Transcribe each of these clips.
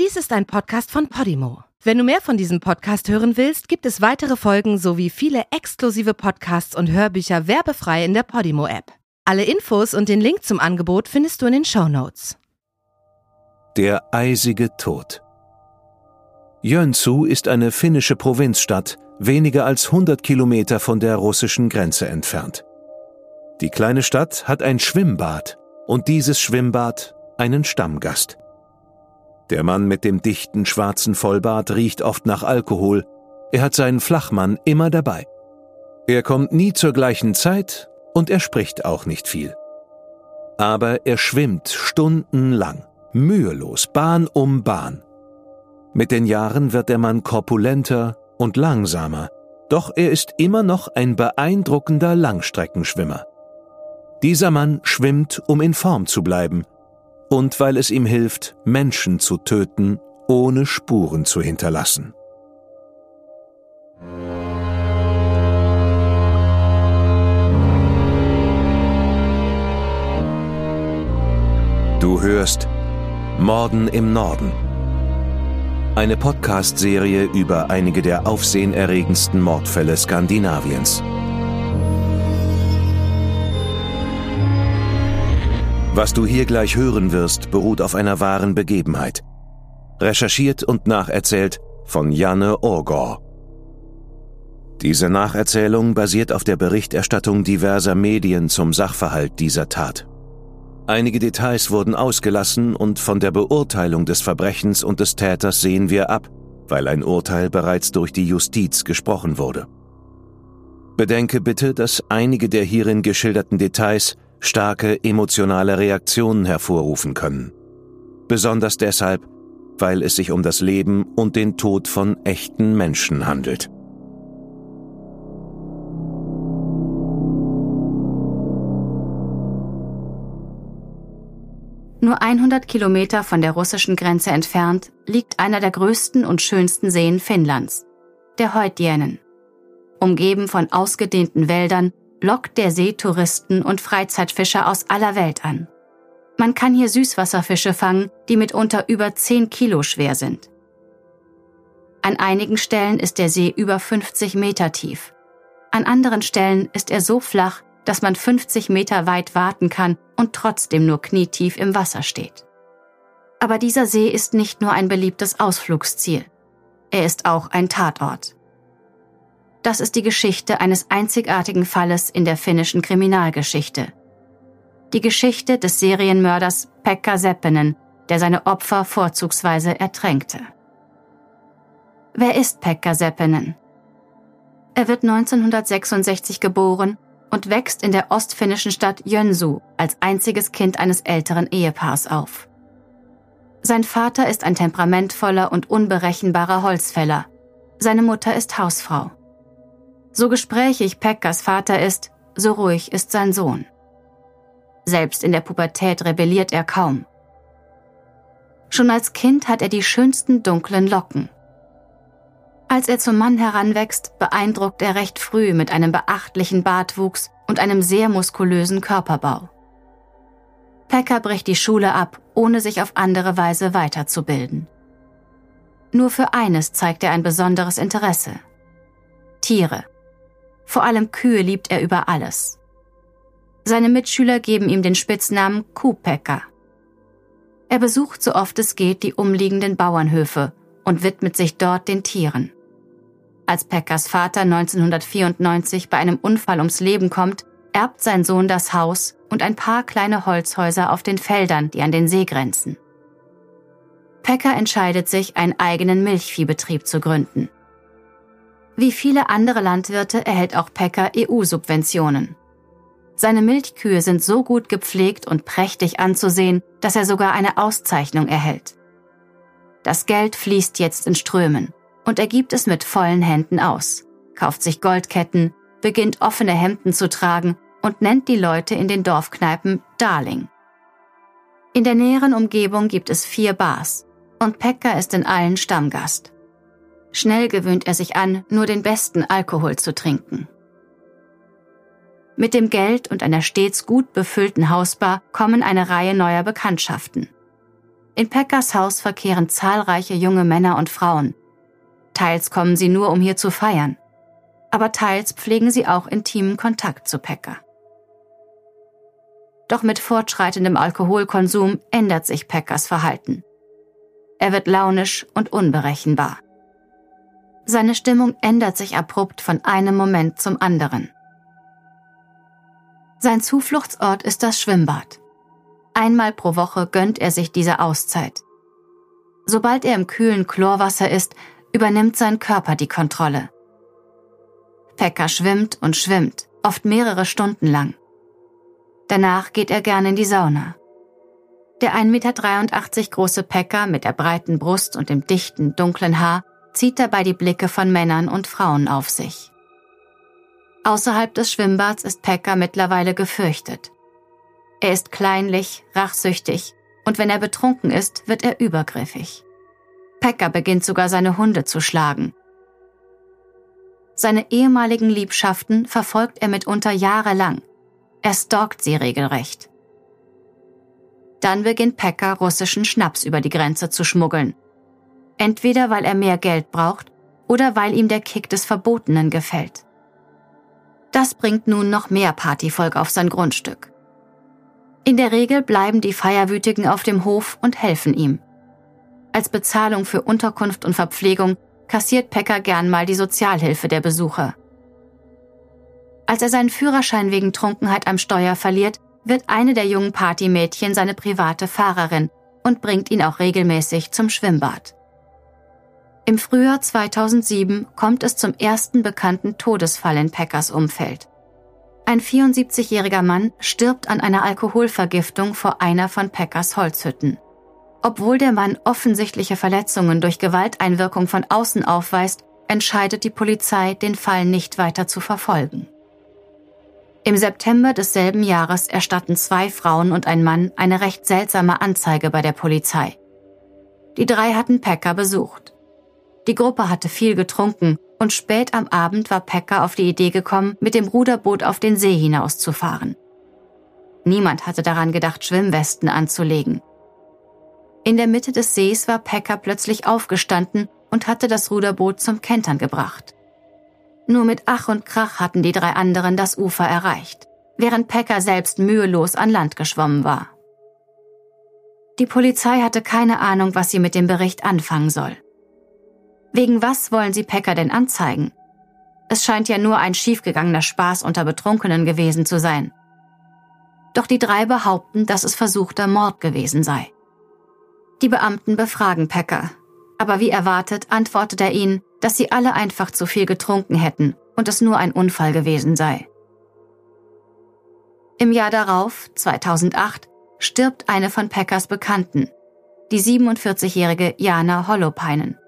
Dies ist ein Podcast von Podimo. Wenn du mehr von diesem Podcast hören willst, gibt es weitere Folgen sowie viele exklusive Podcasts und Hörbücher werbefrei in der Podimo-App. Alle Infos und den Link zum Angebot findest du in den Show Notes. Der eisige Tod. Jönssu ist eine finnische Provinzstadt, weniger als 100 Kilometer von der russischen Grenze entfernt. Die kleine Stadt hat ein Schwimmbad und dieses Schwimmbad einen Stammgast. Der Mann mit dem dichten schwarzen Vollbart riecht oft nach Alkohol. Er hat seinen Flachmann immer dabei. Er kommt nie zur gleichen Zeit und er spricht auch nicht viel. Aber er schwimmt stundenlang, mühelos, Bahn um Bahn. Mit den Jahren wird der Mann korpulenter und langsamer, doch er ist immer noch ein beeindruckender Langstreckenschwimmer. Dieser Mann schwimmt, um in Form zu bleiben, und weil es ihm hilft, Menschen zu töten, ohne Spuren zu hinterlassen. Du hörst Morden im Norden. Eine Podcast-Serie über einige der aufsehenerregendsten Mordfälle Skandinaviens. Was du hier gleich hören wirst, beruht auf einer wahren Begebenheit. Recherchiert und nacherzählt von Janne Orgor. Diese Nacherzählung basiert auf der Berichterstattung diverser Medien zum Sachverhalt dieser Tat. Einige Details wurden ausgelassen und von der Beurteilung des Verbrechens und des Täters sehen wir ab, weil ein Urteil bereits durch die Justiz gesprochen wurde. Bedenke bitte, dass einige der hierin geschilderten Details starke emotionale Reaktionen hervorrufen können. Besonders deshalb, weil es sich um das Leben und den Tod von echten Menschen handelt. Nur 100 Kilometer von der russischen Grenze entfernt liegt einer der größten und schönsten Seen Finnlands, der Heutjänen. Umgeben von ausgedehnten Wäldern lockt der See Touristen und Freizeitfischer aus aller Welt an. Man kann hier Süßwasserfische fangen, die mitunter über 10 Kilo schwer sind. An einigen Stellen ist der See über 50 Meter tief. An anderen Stellen ist er so flach, dass man 50 Meter weit warten kann und trotzdem nur knietief im Wasser steht. Aber dieser See ist nicht nur ein beliebtes Ausflugsziel. Er ist auch ein Tatort. Das ist die Geschichte eines einzigartigen Falles in der finnischen Kriminalgeschichte. Die Geschichte des Serienmörders Pekka Seppinen, der seine Opfer vorzugsweise ertränkte. Wer ist Pekka Seppinen? Er wird 1966 geboren und wächst in der ostfinnischen Stadt Jönsu als einziges Kind eines älteren Ehepaars auf. Sein Vater ist ein temperamentvoller und unberechenbarer Holzfäller. Seine Mutter ist Hausfrau. So gesprächig Pekkas Vater ist, so ruhig ist sein Sohn. Selbst in der Pubertät rebelliert er kaum. Schon als Kind hat er die schönsten dunklen Locken. Als er zum Mann heranwächst, beeindruckt er recht früh mit einem beachtlichen Bartwuchs und einem sehr muskulösen Körperbau. Pekka bricht die Schule ab, ohne sich auf andere Weise weiterzubilden. Nur für eines zeigt er ein besonderes Interesse. Tiere. Vor allem Kühe liebt er über alles. Seine Mitschüler geben ihm den Spitznamen Kuhpäcker. Er besucht so oft es geht die umliegenden Bauernhöfe und widmet sich dort den Tieren. Als Peckers Vater 1994 bei einem Unfall ums Leben kommt, erbt sein Sohn das Haus und ein paar kleine Holzhäuser auf den Feldern, die an den See grenzen. Pecker entscheidet sich, einen eigenen Milchviehbetrieb zu gründen. Wie viele andere Landwirte erhält auch Pekka EU-Subventionen. Seine Milchkühe sind so gut gepflegt und prächtig anzusehen, dass er sogar eine Auszeichnung erhält. Das Geld fließt jetzt in Strömen und er gibt es mit vollen Händen aus, kauft sich Goldketten, beginnt offene Hemden zu tragen und nennt die Leute in den Dorfkneipen Darling. In der näheren Umgebung gibt es vier Bars und Pekka ist in allen Stammgast. Schnell gewöhnt er sich an, nur den besten Alkohol zu trinken. Mit dem Geld und einer stets gut befüllten Hausbar kommen eine Reihe neuer Bekanntschaften. In Peckers Haus verkehren zahlreiche junge Männer und Frauen. Teils kommen sie nur, um hier zu feiern. Aber teils pflegen sie auch intimen Kontakt zu Pecker. Doch mit fortschreitendem Alkoholkonsum ändert sich Peckers Verhalten. Er wird launisch und unberechenbar. Seine Stimmung ändert sich abrupt von einem Moment zum anderen. Sein Zufluchtsort ist das Schwimmbad. Einmal pro Woche gönnt er sich diese Auszeit. Sobald er im kühlen Chlorwasser ist, übernimmt sein Körper die Kontrolle. Pekka schwimmt und schwimmt, oft mehrere Stunden lang. Danach geht er gern in die Sauna. Der 1,83 Meter große Pekka mit der breiten Brust und dem dichten, dunklen Haar zieht dabei die Blicke von Männern und Frauen auf sich. Außerhalb des Schwimmbads ist Pekka mittlerweile gefürchtet. Er ist kleinlich, rachsüchtig und wenn er betrunken ist, wird er übergriffig. Pekka beginnt sogar seine Hunde zu schlagen. Seine ehemaligen Liebschaften verfolgt er mitunter jahrelang. Er stalkt sie regelrecht. Dann beginnt Pekka russischen Schnaps über die Grenze zu schmuggeln entweder weil er mehr Geld braucht oder weil ihm der Kick des Verbotenen gefällt. Das bringt nun noch mehr Partyvolk auf sein Grundstück. In der Regel bleiben die Feierwütigen auf dem Hof und helfen ihm. Als Bezahlung für Unterkunft und Verpflegung kassiert Pecker gern mal die Sozialhilfe der Besucher. Als er seinen Führerschein wegen Trunkenheit am Steuer verliert, wird eine der jungen Partymädchen seine private Fahrerin und bringt ihn auch regelmäßig zum Schwimmbad. Im Frühjahr 2007 kommt es zum ersten bekannten Todesfall in Packers Umfeld. Ein 74-jähriger Mann stirbt an einer Alkoholvergiftung vor einer von Packers Holzhütten. Obwohl der Mann offensichtliche Verletzungen durch Gewalteinwirkung von außen aufweist, entscheidet die Polizei, den Fall nicht weiter zu verfolgen. Im September desselben Jahres erstatten zwei Frauen und ein Mann eine recht seltsame Anzeige bei der Polizei. Die drei hatten Packer besucht. Die Gruppe hatte viel getrunken und spät am Abend war Pekka auf die Idee gekommen, mit dem Ruderboot auf den See hinauszufahren. Niemand hatte daran gedacht, Schwimmwesten anzulegen. In der Mitte des Sees war Pekka plötzlich aufgestanden und hatte das Ruderboot zum Kentern gebracht. Nur mit Ach und Krach hatten die drei anderen das Ufer erreicht, während Pekka selbst mühelos an Land geschwommen war. Die Polizei hatte keine Ahnung, was sie mit dem Bericht anfangen soll. Wegen was wollen Sie Packer denn anzeigen? Es scheint ja nur ein schiefgegangener Spaß unter Betrunkenen gewesen zu sein. Doch die drei behaupten, dass es versuchter Mord gewesen sei. Die Beamten befragen Packer, aber wie erwartet antwortet er ihnen, dass sie alle einfach zu viel getrunken hätten und es nur ein Unfall gewesen sei. Im Jahr darauf, 2008, stirbt eine von Packers Bekannten, die 47-jährige Jana Holopainen.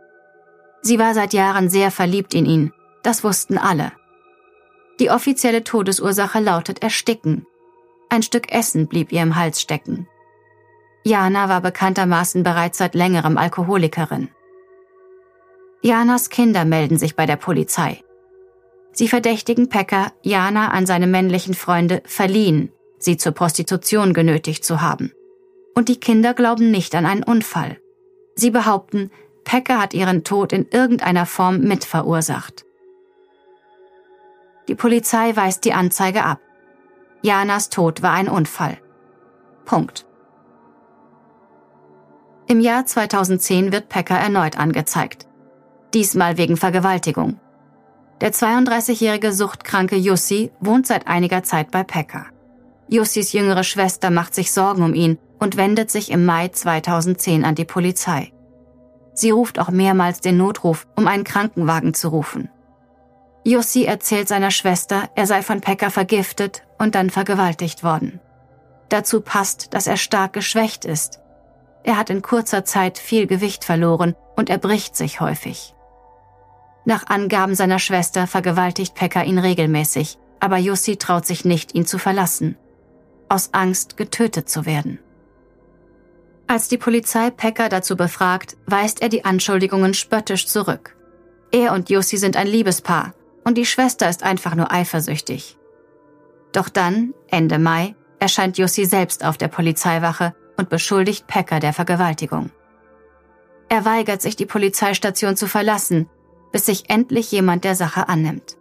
Sie war seit Jahren sehr verliebt in ihn, das wussten alle. Die offizielle Todesursache lautet Ersticken. Ein Stück Essen blieb ihr im Hals stecken. Jana war bekanntermaßen bereits seit längerem Alkoholikerin. Janas Kinder melden sich bei der Polizei. Sie verdächtigen Pecker, Jana an seine männlichen Freunde verliehen, sie zur Prostitution genötigt zu haben. Und die Kinder glauben nicht an einen Unfall. Sie behaupten, Pekka hat ihren Tod in irgendeiner Form mitverursacht. Die Polizei weist die Anzeige ab. Janas Tod war ein Unfall. Punkt. Im Jahr 2010 wird Pekka erneut angezeigt. Diesmal wegen Vergewaltigung. Der 32-jährige suchtkranke Jussi wohnt seit einiger Zeit bei Pekka. Jussis jüngere Schwester macht sich Sorgen um ihn und wendet sich im Mai 2010 an die Polizei. Sie ruft auch mehrmals den Notruf, um einen Krankenwagen zu rufen. Jussi erzählt seiner Schwester, er sei von Pekka vergiftet und dann vergewaltigt worden. Dazu passt, dass er stark geschwächt ist. Er hat in kurzer Zeit viel Gewicht verloren und er bricht sich häufig. Nach Angaben seiner Schwester vergewaltigt Pekka ihn regelmäßig, aber Jussi traut sich nicht, ihn zu verlassen. Aus Angst, getötet zu werden. Als die Polizei Pecker dazu befragt, weist er die Anschuldigungen spöttisch zurück. Er und Jussi sind ein Liebespaar und die Schwester ist einfach nur eifersüchtig. Doch dann, Ende Mai, erscheint Jussi selbst auf der Polizeiwache und beschuldigt Packer der Vergewaltigung. Er weigert sich, die Polizeistation zu verlassen, bis sich endlich jemand der Sache annimmt.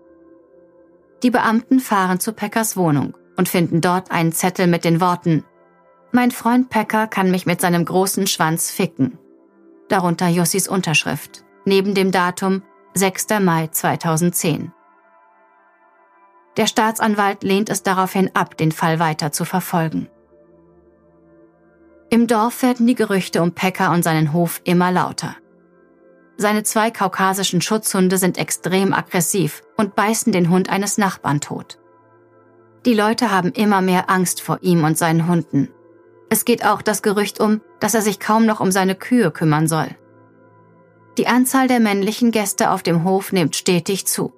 Die Beamten fahren zu Packers Wohnung und finden dort einen Zettel mit den Worten Mein Freund Packer kann mich mit seinem großen Schwanz ficken. Darunter Jossis Unterschrift, neben dem Datum 6. Mai 2010. Der Staatsanwalt lehnt es daraufhin ab, den Fall weiter zu verfolgen. Im Dorf werden die Gerüchte um Pekka und seinen Hof immer lauter. Seine zwei kaukasischen Schutzhunde sind extrem aggressiv und beißen den Hund eines Nachbarn tot. Die Leute haben immer mehr Angst vor ihm und seinen Hunden. Es geht auch das Gerücht um, dass er sich kaum noch um seine Kühe kümmern soll. Die Anzahl der männlichen Gäste auf dem Hof nimmt stetig zu.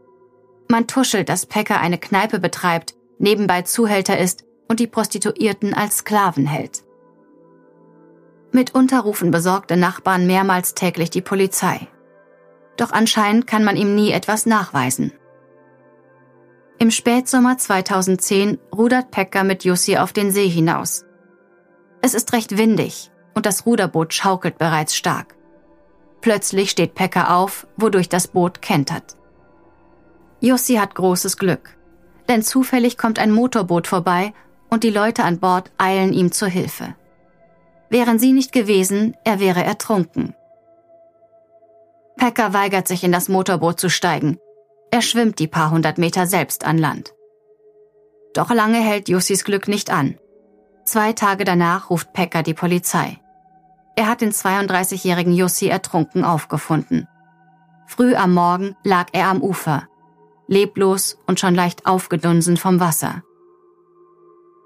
Man tuschelt, dass Pekka eine Kneipe betreibt, nebenbei Zuhälter ist und die Prostituierten als Sklaven hält. Mitunter rufen besorgte Nachbarn mehrmals täglich die Polizei. Doch anscheinend kann man ihm nie etwas nachweisen. Im Spätsommer 2010 rudert Pekka mit Jussi auf den See hinaus. Es ist recht windig und das Ruderboot schaukelt bereits stark. Plötzlich steht Pekka auf, wodurch das Boot kentert. Jussi hat großes Glück, denn zufällig kommt ein Motorboot vorbei und die Leute an Bord eilen ihm zur Hilfe. Wären sie nicht gewesen, er wäre ertrunken. Pekka weigert sich in das Motorboot zu steigen. Er schwimmt die paar hundert Meter selbst an Land. Doch lange hält Jussis Glück nicht an. Zwei Tage danach ruft Pekka die Polizei. Er hat den 32-jährigen Jussi ertrunken aufgefunden. Früh am Morgen lag er am Ufer, leblos und schon leicht aufgedunsen vom Wasser.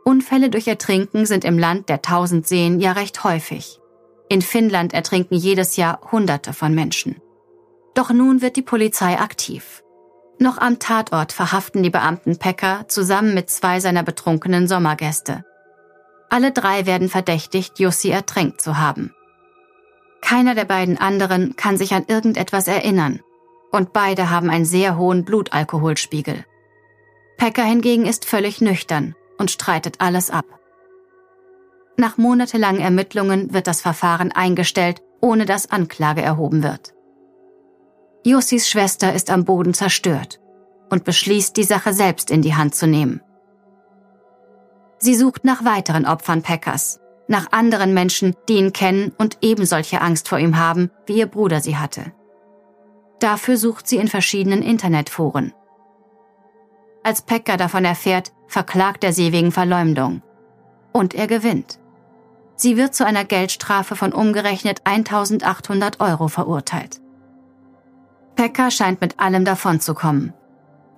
Unfälle durch Ertrinken sind im Land der tausend Seen ja recht häufig. In Finnland ertrinken jedes Jahr Hunderte von Menschen. Doch nun wird die Polizei aktiv. Noch am Tatort verhaften die Beamten Pecker zusammen mit zwei seiner betrunkenen Sommergäste. Alle drei werden verdächtigt, Jussi ertränkt zu haben. Keiner der beiden anderen kann sich an irgendetwas erinnern und beide haben einen sehr hohen Blutalkoholspiegel. Pecker hingegen ist völlig nüchtern und streitet alles ab. Nach monatelangen Ermittlungen wird das Verfahren eingestellt, ohne dass Anklage erhoben wird. Jussis Schwester ist am Boden zerstört und beschließt, die Sache selbst in die Hand zu nehmen. Sie sucht nach weiteren Opfern Packers, nach anderen Menschen, die ihn kennen und ebensolche Angst vor ihm haben, wie ihr Bruder sie hatte. Dafür sucht sie in verschiedenen Internetforen. Als Pekka davon erfährt, verklagt er sie wegen Verleumdung. Und er gewinnt. Sie wird zu einer Geldstrafe von umgerechnet 1800 Euro verurteilt. Pekka scheint mit allem davonzukommen.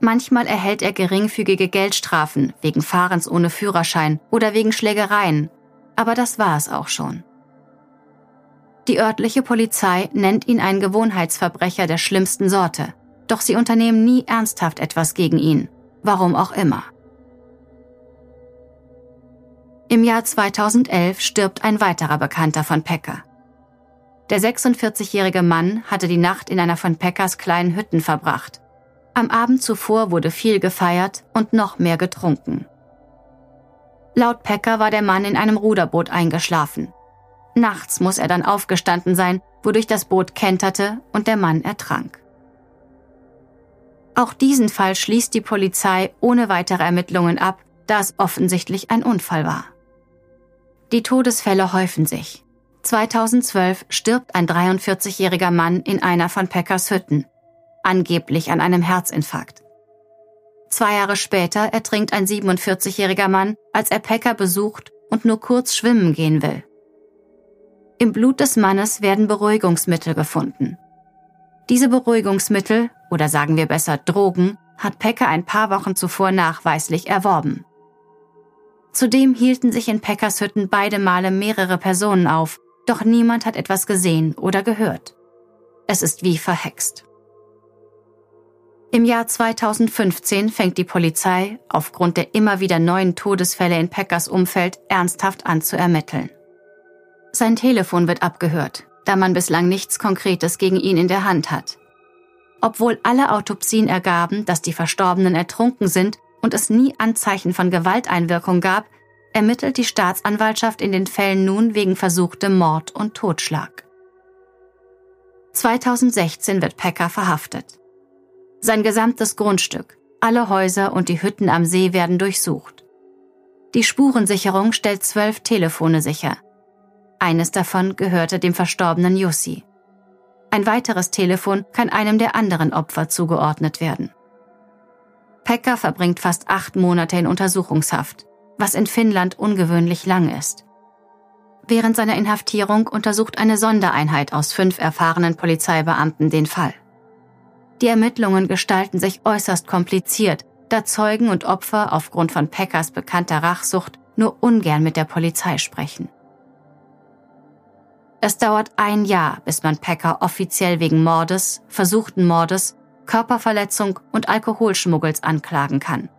Manchmal erhält er geringfügige Geldstrafen wegen Fahrens ohne Führerschein oder wegen Schlägereien, aber das war es auch schon. Die örtliche Polizei nennt ihn einen Gewohnheitsverbrecher der schlimmsten Sorte, doch sie unternehmen nie ernsthaft etwas gegen ihn, warum auch immer. Im Jahr 2011 stirbt ein weiterer Bekannter von Pecker. Der 46-jährige Mann hatte die Nacht in einer von Peckers kleinen Hütten verbracht. Am Abend zuvor wurde viel gefeiert und noch mehr getrunken. Laut Pecker war der Mann in einem Ruderboot eingeschlafen. Nachts muss er dann aufgestanden sein, wodurch das Boot kenterte und der Mann ertrank. Auch diesen Fall schließt die Polizei ohne weitere Ermittlungen ab, da es offensichtlich ein Unfall war. Die Todesfälle häufen sich. 2012 stirbt ein 43-jähriger Mann in einer von Peckers Hütten, angeblich an einem Herzinfarkt. Zwei Jahre später ertrinkt ein 47-jähriger Mann, als er Pecker besucht und nur kurz schwimmen gehen will. Im Blut des Mannes werden Beruhigungsmittel gefunden. Diese Beruhigungsmittel, oder sagen wir besser Drogen, hat Pecker ein paar Wochen zuvor nachweislich erworben. Zudem hielten sich in Peckers Hütten beide Male mehrere Personen auf, doch niemand hat etwas gesehen oder gehört. Es ist wie verhext. Im Jahr 2015 fängt die Polizei aufgrund der immer wieder neuen Todesfälle in Peckers Umfeld ernsthaft an zu ermitteln. Sein Telefon wird abgehört, da man bislang nichts Konkretes gegen ihn in der Hand hat. Obwohl alle Autopsien ergaben, dass die Verstorbenen ertrunken sind und es nie Anzeichen von Gewalteinwirkung gab, ermittelt die Staatsanwaltschaft in den Fällen nun wegen versuchtem Mord und Totschlag. 2016 wird Pecker verhaftet. Sein gesamtes Grundstück, alle Häuser und die Hütten am See werden durchsucht. Die Spurensicherung stellt zwölf Telefone sicher. Eines davon gehörte dem verstorbenen Jussi. Ein weiteres Telefon kann einem der anderen Opfer zugeordnet werden. Pekka verbringt fast acht Monate in Untersuchungshaft, was in Finnland ungewöhnlich lang ist. Während seiner Inhaftierung untersucht eine Sondereinheit aus fünf erfahrenen Polizeibeamten den Fall. Die Ermittlungen gestalten sich äußerst kompliziert, da Zeugen und Opfer aufgrund von Peckers bekannter Rachsucht nur ungern mit der Polizei sprechen. Es dauert ein Jahr, bis man Pecker offiziell wegen Mordes, versuchten Mordes, Körperverletzung und Alkoholschmuggels anklagen kann.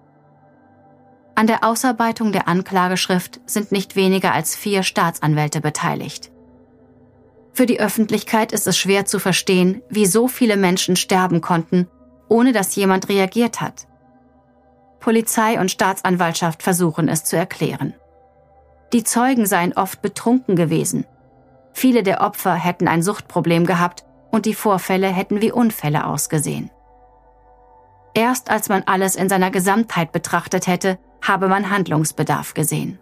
An der Ausarbeitung der Anklageschrift sind nicht weniger als vier Staatsanwälte beteiligt. Für die Öffentlichkeit ist es schwer zu verstehen, wie so viele Menschen sterben konnten, ohne dass jemand reagiert hat. Polizei und Staatsanwaltschaft versuchen es zu erklären. Die Zeugen seien oft betrunken gewesen Viele der Opfer hätten ein Suchtproblem gehabt und die Vorfälle hätten wie Unfälle ausgesehen. Erst als man alles in seiner Gesamtheit betrachtet hätte, habe man Handlungsbedarf gesehen.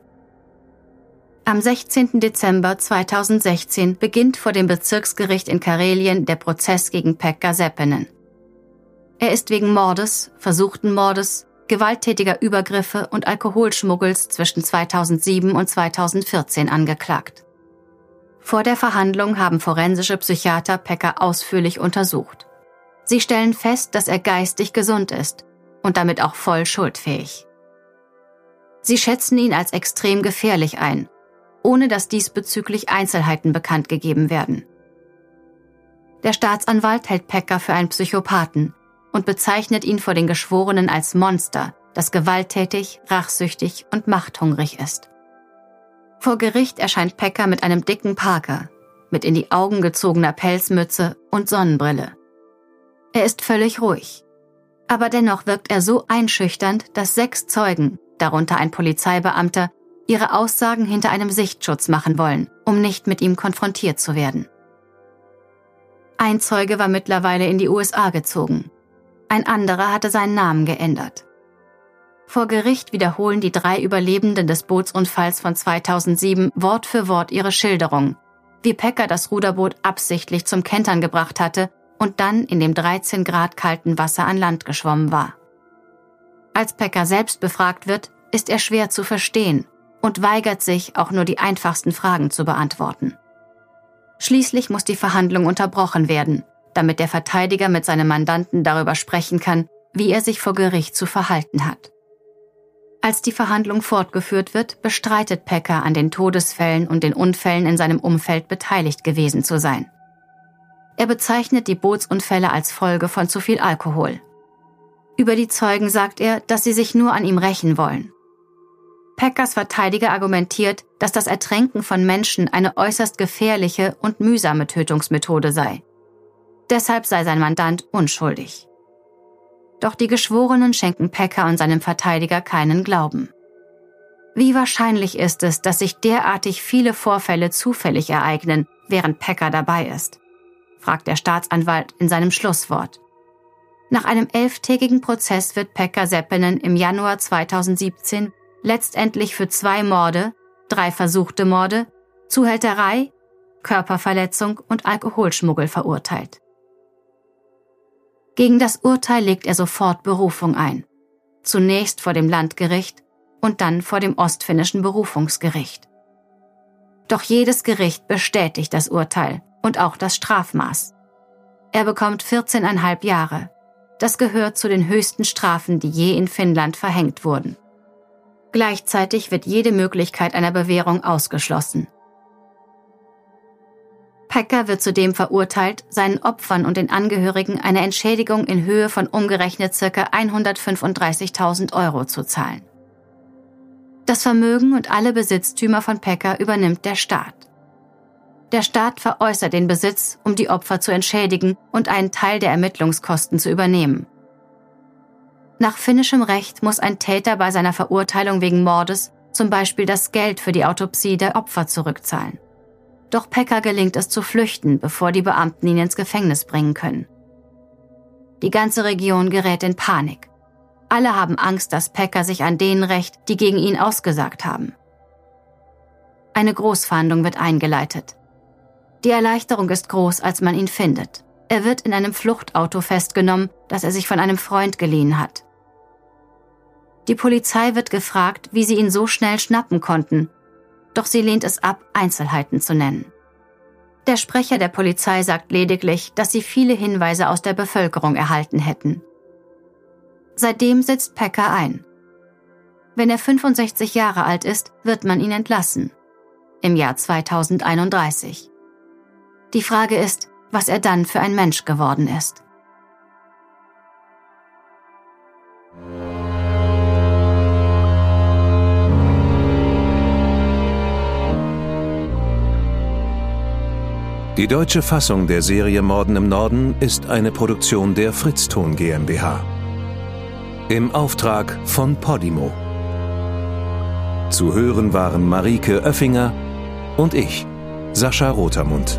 Am 16. Dezember 2016 beginnt vor dem Bezirksgericht in Karelien der Prozess gegen Pekka Seppinen. Er ist wegen Mordes, versuchten Mordes, gewalttätiger Übergriffe und Alkoholschmuggels zwischen 2007 und 2014 angeklagt. Vor der Verhandlung haben forensische Psychiater Pecker ausführlich untersucht. Sie stellen fest, dass er geistig gesund ist und damit auch voll schuldfähig. Sie schätzen ihn als extrem gefährlich ein, ohne dass diesbezüglich Einzelheiten bekannt gegeben werden. Der Staatsanwalt hält Pecker für einen Psychopathen und bezeichnet ihn vor den Geschworenen als Monster, das gewalttätig, rachsüchtig und machthungrig ist. Vor Gericht erscheint Pecker mit einem dicken Parker, mit in die Augen gezogener Pelzmütze und Sonnenbrille. Er ist völlig ruhig. Aber dennoch wirkt er so einschüchternd, dass sechs Zeugen, darunter ein Polizeibeamter, ihre Aussagen hinter einem Sichtschutz machen wollen, um nicht mit ihm konfrontiert zu werden. Ein Zeuge war mittlerweile in die USA gezogen. Ein anderer hatte seinen Namen geändert. Vor Gericht wiederholen die drei Überlebenden des Bootsunfalls von 2007 Wort für Wort ihre Schilderung, wie Pecker das Ruderboot absichtlich zum Kentern gebracht hatte und dann in dem 13 Grad kalten Wasser an Land geschwommen war. Als Pecker selbst befragt wird, ist er schwer zu verstehen und weigert sich, auch nur die einfachsten Fragen zu beantworten. Schließlich muss die Verhandlung unterbrochen werden, damit der Verteidiger mit seinem Mandanten darüber sprechen kann, wie er sich vor Gericht zu verhalten hat. Als die Verhandlung fortgeführt wird, bestreitet Pecker an den Todesfällen und den Unfällen in seinem Umfeld beteiligt gewesen zu sein. Er bezeichnet die Bootsunfälle als Folge von zu viel Alkohol. Über die Zeugen sagt er, dass sie sich nur an ihm rächen wollen. Peckers Verteidiger argumentiert, dass das Ertränken von Menschen eine äußerst gefährliche und mühsame Tötungsmethode sei. Deshalb sei sein Mandant unschuldig. Doch die Geschworenen schenken Pecker und seinem Verteidiger keinen Glauben. Wie wahrscheinlich ist es, dass sich derartig viele Vorfälle zufällig ereignen, während Pecker dabei ist? fragt der Staatsanwalt in seinem Schlusswort. Nach einem elftägigen Prozess wird Pekka Seppinen im Januar 2017 letztendlich für zwei Morde, drei versuchte Morde, Zuhälterei, Körperverletzung und Alkoholschmuggel verurteilt. Gegen das Urteil legt er sofort Berufung ein. Zunächst vor dem Landgericht und dann vor dem ostfinnischen Berufungsgericht. Doch jedes Gericht bestätigt das Urteil und auch das Strafmaß. Er bekommt 14,5 Jahre. Das gehört zu den höchsten Strafen, die je in Finnland verhängt wurden. Gleichzeitig wird jede Möglichkeit einer Bewährung ausgeschlossen. Packer wird zudem verurteilt, seinen Opfern und den Angehörigen eine Entschädigung in Höhe von umgerechnet ca. 135.000 Euro zu zahlen. Das Vermögen und alle Besitztümer von Packer übernimmt der Staat. Der Staat veräußert den Besitz, um die Opfer zu entschädigen und einen Teil der Ermittlungskosten zu übernehmen. Nach finnischem Recht muss ein Täter bei seiner Verurteilung wegen Mordes, zum Beispiel das Geld für die Autopsie der Opfer zurückzahlen. Doch Pekka gelingt es zu flüchten, bevor die Beamten ihn ins Gefängnis bringen können. Die ganze Region gerät in Panik. Alle haben Angst, dass Pekka sich an denen rächt, die gegen ihn ausgesagt haben. Eine Großfahndung wird eingeleitet. Die Erleichterung ist groß, als man ihn findet. Er wird in einem Fluchtauto festgenommen, das er sich von einem Freund geliehen hat. Die Polizei wird gefragt, wie sie ihn so schnell schnappen konnten, doch sie lehnt es ab, Einzelheiten zu nennen. Der Sprecher der Polizei sagt lediglich, dass sie viele Hinweise aus der Bevölkerung erhalten hätten. Seitdem sitzt Pecker ein. Wenn er 65 Jahre alt ist, wird man ihn entlassen. Im Jahr 2031. Die Frage ist, was er dann für ein Mensch geworden ist. Die deutsche Fassung der Serie Morden im Norden ist eine Produktion der Fritzton GmbH. Im Auftrag von Podimo. Zu hören waren Marike Oeffinger und ich, Sascha Rotermund.